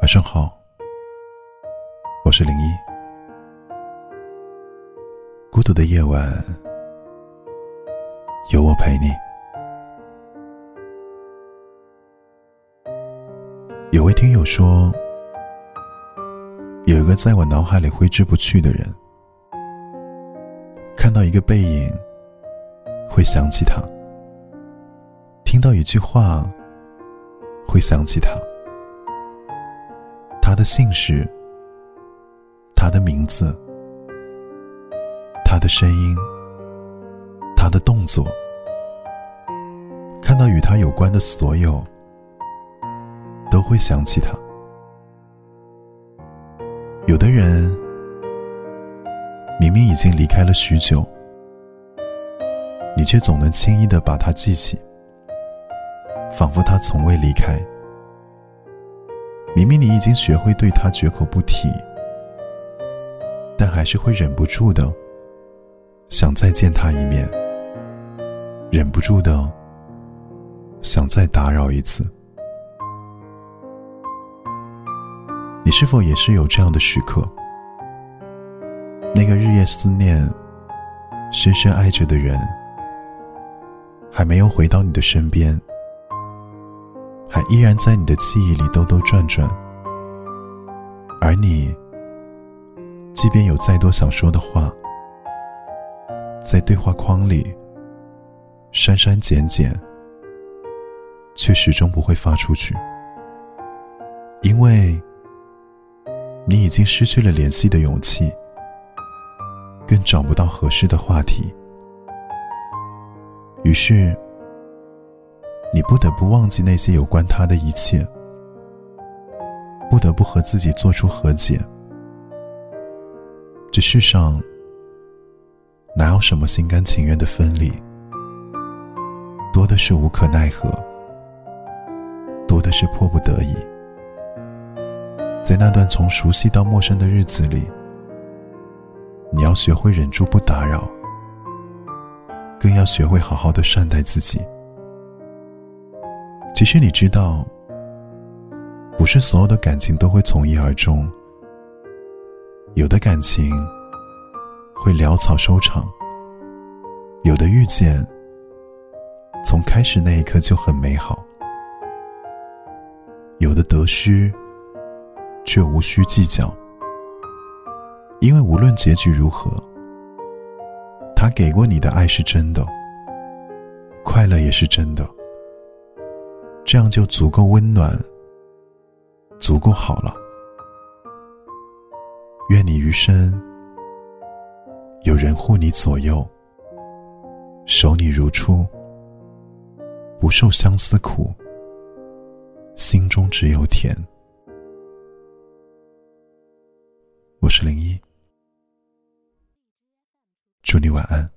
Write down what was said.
晚上好，我是零一。孤独的夜晚，有我陪你。有位听友说，有一个在我脑海里挥之不去的人，看到一个背影，会想起他；听到一句话，会想起他。他的姓氏，他的名字，他的声音，他的动作，看到与他有关的所有，都会想起他。有的人明明已经离开了许久，你却总能轻易的把他记起，仿佛他从未离开。明明你已经学会对他绝口不提，但还是会忍不住的想再见他一面，忍不住的想再打扰一次。你是否也是有这样的时刻？那个日夜思念、深深爱着的人，还没有回到你的身边。还依然在你的记忆里兜兜转转，而你，即便有再多想说的话，在对话框里删删减减，却始终不会发出去，因为你已经失去了联系的勇气，更找不到合适的话题，于是。你不得不忘记那些有关他的一切，不得不和自己做出和解。这世上哪有什么心甘情愿的分离？多的是无可奈何，多的是迫不得已。在那段从熟悉到陌生的日子里，你要学会忍住不打扰，更要学会好好的善待自己。其实你知道，不是所有的感情都会从一而终，有的感情会潦草收场，有的遇见从开始那一刻就很美好，有的得失却无需计较，因为无论结局如何，他给过你的爱是真的，快乐也是真的。这样就足够温暖，足够好了。愿你余生有人护你左右，守你如初，不受相思苦，心中只有甜。我是零一，祝你晚安。